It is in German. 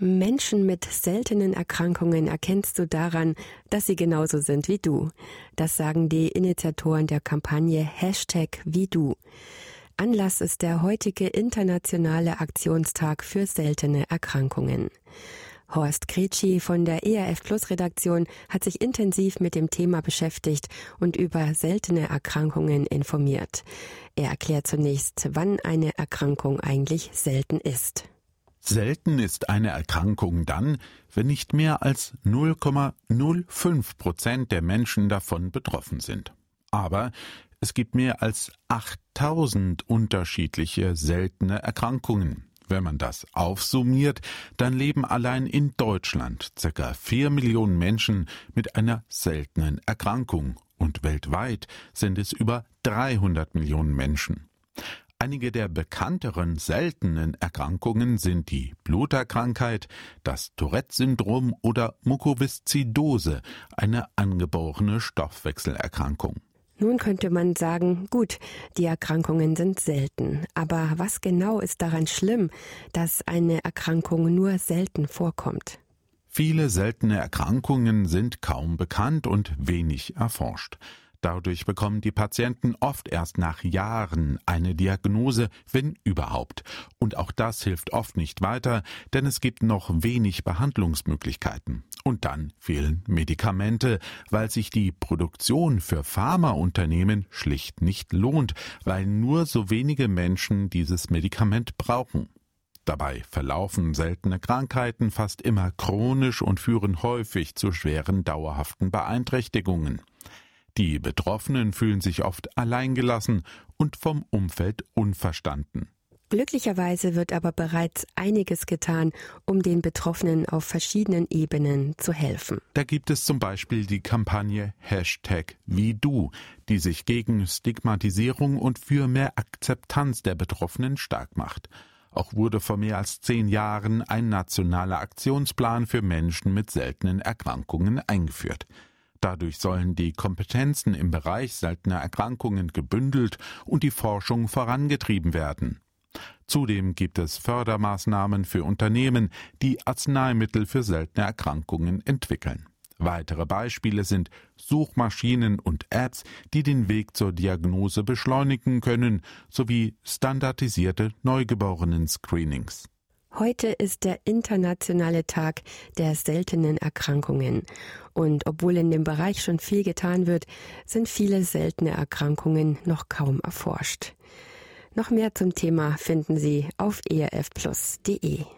Menschen mit seltenen Erkrankungen erkennst du daran, dass sie genauso sind wie du. Das sagen die Initiatoren der Kampagne Hashtag wie du. Anlass ist der heutige internationale Aktionstag für seltene Erkrankungen. Horst Kretschi von der ERF Plus Redaktion hat sich intensiv mit dem Thema beschäftigt und über seltene Erkrankungen informiert. Er erklärt zunächst, wann eine Erkrankung eigentlich selten ist. Selten ist eine Erkrankung dann, wenn nicht mehr als 0,05 Prozent der Menschen davon betroffen sind. Aber es gibt mehr als 8000 unterschiedliche seltene Erkrankungen. Wenn man das aufsummiert, dann leben allein in Deutschland ca. 4 Millionen Menschen mit einer seltenen Erkrankung und weltweit sind es über 300 Millionen Menschen. Einige der bekannteren seltenen Erkrankungen sind die Bluterkrankheit, das Tourette-Syndrom oder Mukoviszidose, eine angeborene Stoffwechselerkrankung. Nun könnte man sagen, gut, die Erkrankungen sind selten, aber was genau ist daran schlimm, dass eine Erkrankung nur selten vorkommt? Viele seltene Erkrankungen sind kaum bekannt und wenig erforscht. Dadurch bekommen die Patienten oft erst nach Jahren eine Diagnose, wenn überhaupt. Und auch das hilft oft nicht weiter, denn es gibt noch wenig Behandlungsmöglichkeiten. Und dann fehlen Medikamente, weil sich die Produktion für Pharmaunternehmen schlicht nicht lohnt, weil nur so wenige Menschen dieses Medikament brauchen. Dabei verlaufen seltene Krankheiten fast immer chronisch und führen häufig zu schweren dauerhaften Beeinträchtigungen. Die Betroffenen fühlen sich oft alleingelassen und vom Umfeld unverstanden. Glücklicherweise wird aber bereits einiges getan, um den Betroffenen auf verschiedenen Ebenen zu helfen. Da gibt es zum Beispiel die Kampagne Hashtag wie du, die sich gegen Stigmatisierung und für mehr Akzeptanz der Betroffenen stark macht. Auch wurde vor mehr als zehn Jahren ein nationaler Aktionsplan für Menschen mit seltenen Erkrankungen eingeführt. Dadurch sollen die Kompetenzen im Bereich seltener Erkrankungen gebündelt und die Forschung vorangetrieben werden. Zudem gibt es Fördermaßnahmen für Unternehmen, die Arzneimittel für seltene Erkrankungen entwickeln. Weitere Beispiele sind Suchmaschinen und Apps, die den Weg zur Diagnose beschleunigen können, sowie standardisierte Neugeborenen-Screenings. Heute ist der internationale Tag der seltenen Erkrankungen. Und obwohl in dem Bereich schon viel getan wird, sind viele seltene Erkrankungen noch kaum erforscht. Noch mehr zum Thema finden Sie auf erfplus.de.